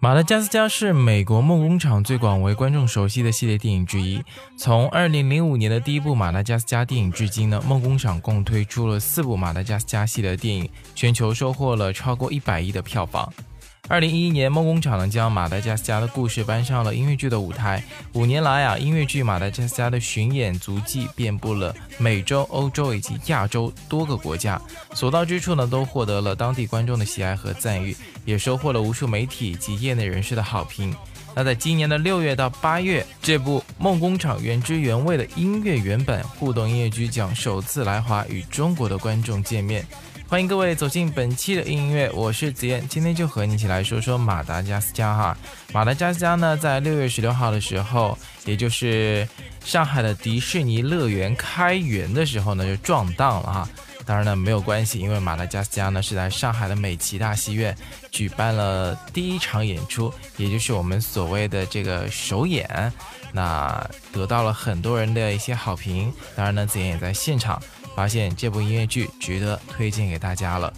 马达加斯加是美国梦工厂最广为观众熟悉的系列电影之一。从2005年的第一部马达加斯加电影至今呢，梦工厂共推出了四部马达加斯加系列电影，全球收获了超过一百亿的票房。二零一一年，梦工厂呢将马达加斯加的故事搬上了音乐剧的舞台。五年来啊，音乐剧马达加斯加的巡演足迹遍布了美洲、欧洲以及亚洲多个国家，所到之处呢都获得了当地观众的喜爱和赞誉，也收获了无数媒体及业内人士的好评。那在今年的六月到八月，这部梦工厂原汁原味的音乐原版互动音乐剧将首次来华与中国的观众见面。欢迎各位走进本期的音乐，我是子燕，今天就和你一起来说说马达加斯加哈。马达加斯加呢，在六月十六号的时候，也就是上海的迪士尼乐园开园的时候呢，就撞档了哈。当然呢，没有关系，因为马达加斯加呢是在上海的美琪大戏院举办了第一场演出，也就是我们所谓的这个首演，那得到了很多人的一些好评。当然呢，子燕也在现场。发现这部音乐剧值得推荐给大家了。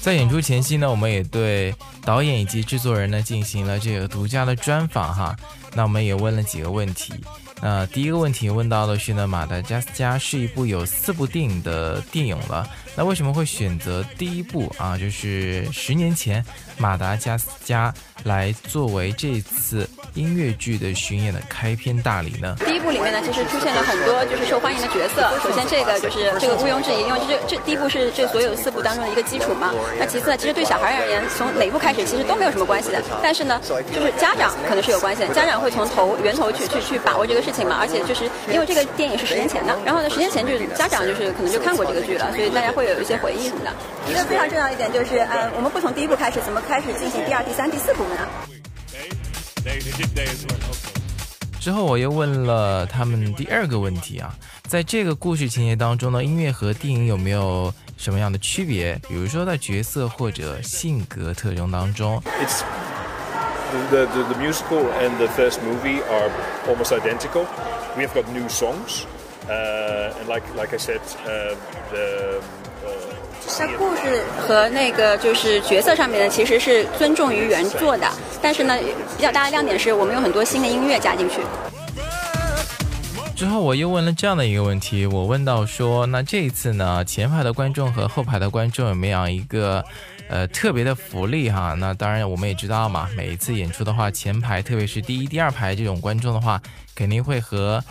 在演出前夕呢，我们也对导演以及制作人呢进行了这个独家的专访哈。那我们也问了几个问题。那第一个问题问到的是呢，《马达加斯加》是一部有四部电影的电影了。那为什么会选择第一部啊？就是十年前《马达加斯加》来作为这次音乐剧的巡演的开篇大礼呢？第一部里面呢，其实出现了很多就是受欢迎的角色。首先，这个就是这个毋庸置疑，因为这这第一部是这所有四部当中的一个基础嘛。那其次呢，其实对小孩而言，从哪部开始其实都没有什么关系的。但是呢，就是家长可能是有关系，的，家长会从头源头去去去把握这个事情嘛。而且就是因为这个电影是十年前的，然后呢，十年前就是家长就是可能就看过这个剧了，所以大家会。有一些回忆什么的。一个非常重要一点就是，呃，我们不从第一步开始，怎么开始进行第二、第三、第四步呢？之后我又问了他们第二个问题啊，在这个故事情节当中呢，音乐和电影有没有什么样的区别？比如说在角色或者性格特征当中。It's the the the musical and the first movie are almost identical. We have got new songs. Uh, and like like I said, uh, the 那故事和那个就是角色上面呢，其实是尊重于原作的，但是呢，比较大的亮点是我们有很多新的音乐加进去。之后我又问了这样的一个问题，我问到说，那这一次呢，前排的观众和后排的观众有没有一个呃特别的福利哈？那当然我们也知道嘛，每一次演出的话，前排特别是第一、第二排这种观众的话，肯定会和。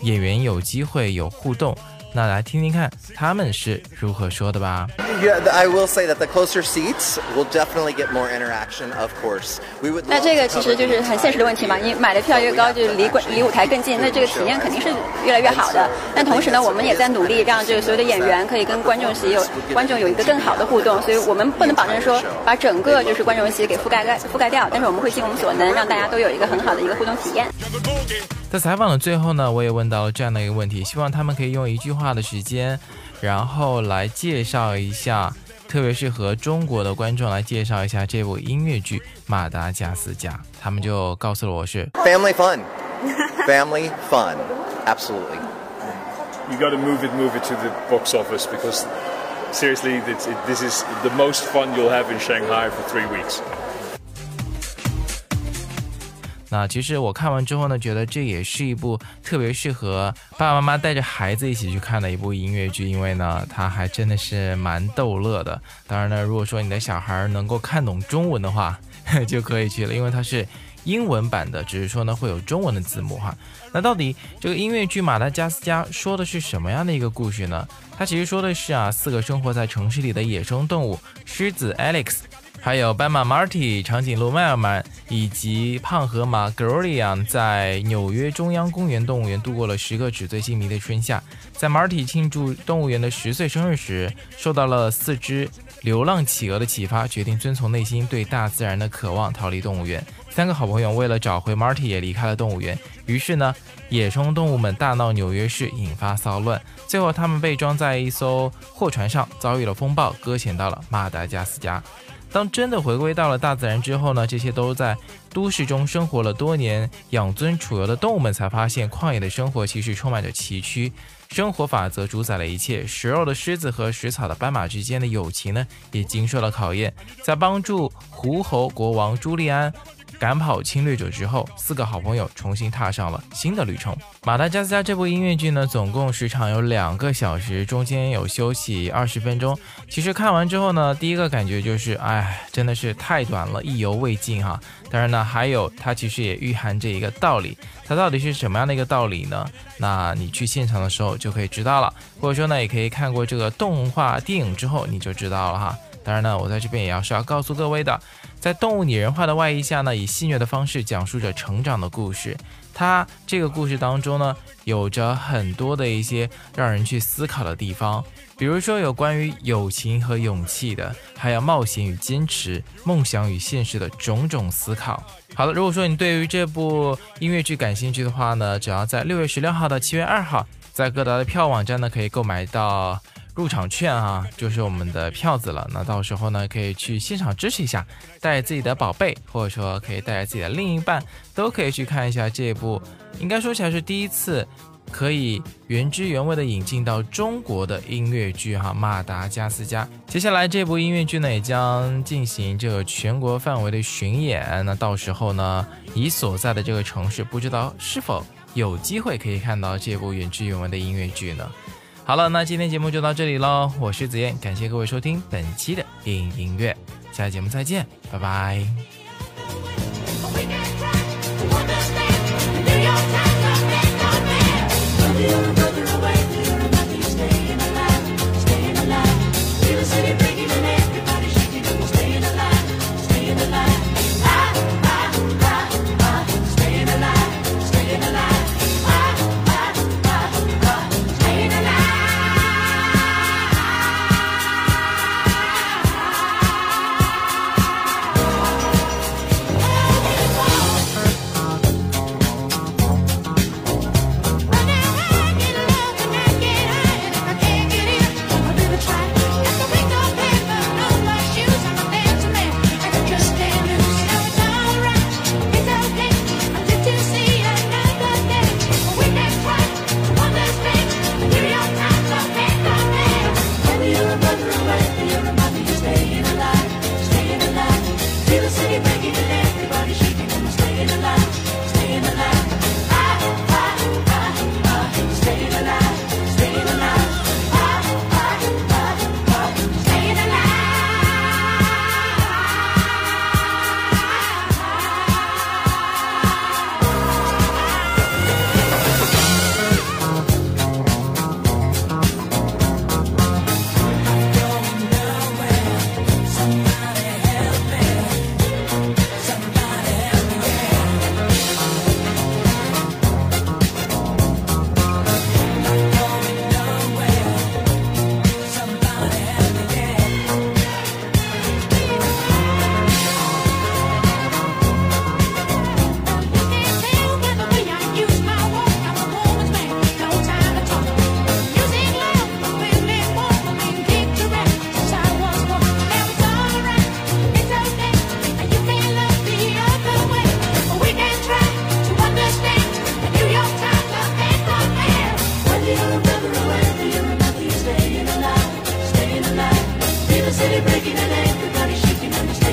演员有机会有互动，那来听听看他们是如何说的吧。Yeah, I will say that the closer seats will definitely get more interaction. Of course, we would. 那这个其实就是很现实的问题嘛。你买的票越高，就离观离舞台更近，那这个体验肯定是越来越好的。但同时呢，我们也在努力让这个所有的演员可以跟观众席有观众有一个更好的互动。所以我们不能保证说把整个就是观众席给覆盖盖覆盖掉，但是我们会尽我们所能让大家都有一个很好的一个互动体验。在采访的最后呢，我也问到了这样的一个问题，希望他们可以用一句话的时间，然后来介绍一下，特别是和中国的观众来介绍一下这部音乐剧《马达加斯加》。他们就告诉了我是 family fun，family fun，absolutely。You got to move it, move it to the box office because seriously, this this is the most fun you'll have in Shanghai for three weeks. 那其实我看完之后呢，觉得这也是一部特别适合爸爸妈妈带着孩子一起去看的一部音乐剧，因为呢，它还真的是蛮逗乐的。当然呢，如果说你的小孩能够看懂中文的话，就可以去了，因为它是英文版的，只是说呢会有中文的字幕哈。那到底这个音乐剧《马达加斯加》说的是什么样的一个故事呢？它其实说的是啊，四个生活在城市里的野生动物——狮子 Alex。还有斑马 Marty、长颈鹿迈尔曼以及胖河马 Gloria 在纽约中央公园动物园度过了十个纸醉金迷的春夏。在 Marty 庆祝动物园的十岁生日时，受到了四只流浪企鹅的启发，决定遵从内心对大自然的渴望，逃离动物园。三个好朋友为了找回 Marty，也离开了动物园。于是呢，野生动物们大闹纽约市，引发骚乱。最后，他们被装在一艘货船上，遭遇了风暴，搁浅到了马达加斯加。当真的回归到了大自然之后呢，这些都在都市中生活了多年、养尊处优的动物们才发现，旷野的生活其实充满着崎岖，生活法则主宰了一切。食肉的狮子和食草的斑马之间的友情呢，也经受了考验。在帮助狐猴国王朱利安。赶跑侵略者之后，四个好朋友重新踏上了新的旅程。马达加斯加这部音乐剧呢，总共时长有两个小时，中间有休息二十分钟。其实看完之后呢，第一个感觉就是，哎，真的是太短了，意犹未尽哈。当然呢，还有它其实也蕴含着一个道理，它到底是什么样的一个道理呢？那你去现场的时候就可以知道了，或者说呢，也可以看过这个动画电影之后你就知道了哈。当然呢，我在这边也要是要告诉各位的，在动物拟人化的外衣下呢，以戏谑的方式讲述着成长的故事。它这个故事当中呢，有着很多的一些让人去思考的地方，比如说有关于友情和勇气的，还有冒险与坚持、梦想与现实的种种思考。好了，如果说你对于这部音乐剧感兴趣的话呢，只要在六月十六号到七月二号，在各大的票网站呢可以购买到。入场券啊，就是我们的票子了。那到时候呢，可以去现场支持一下，带自己的宝贝，或者说可以带着自己的另一半，都可以去看一下这部。应该说起来是第一次可以原汁原味的引进到中国的音乐剧哈，《马达加斯加》。接下来这部音乐剧呢，也将进行这个全国范围的巡演。那到时候呢，你所在的这个城市，不知道是否有机会可以看到这部原汁原味的音乐剧呢？好了，那今天节目就到这里喽。我是子燕，感谢各位收听本期的电影音乐，下期节目再见，拜拜。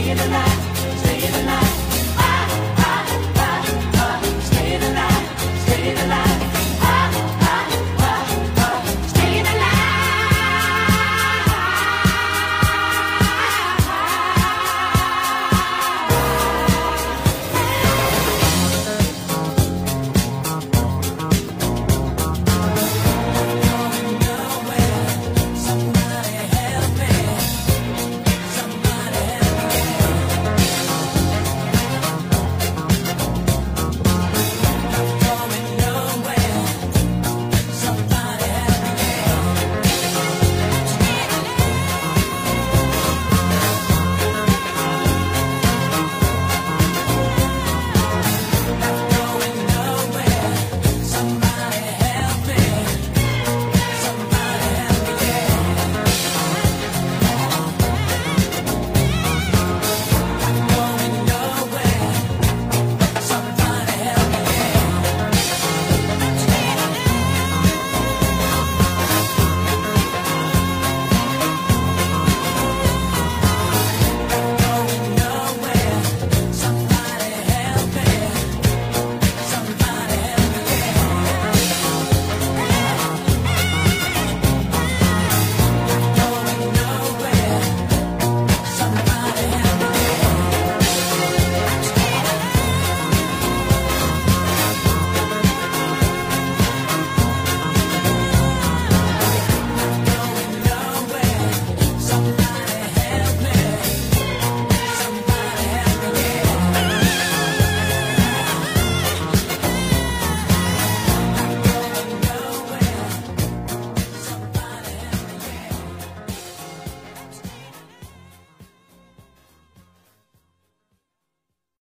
in the night.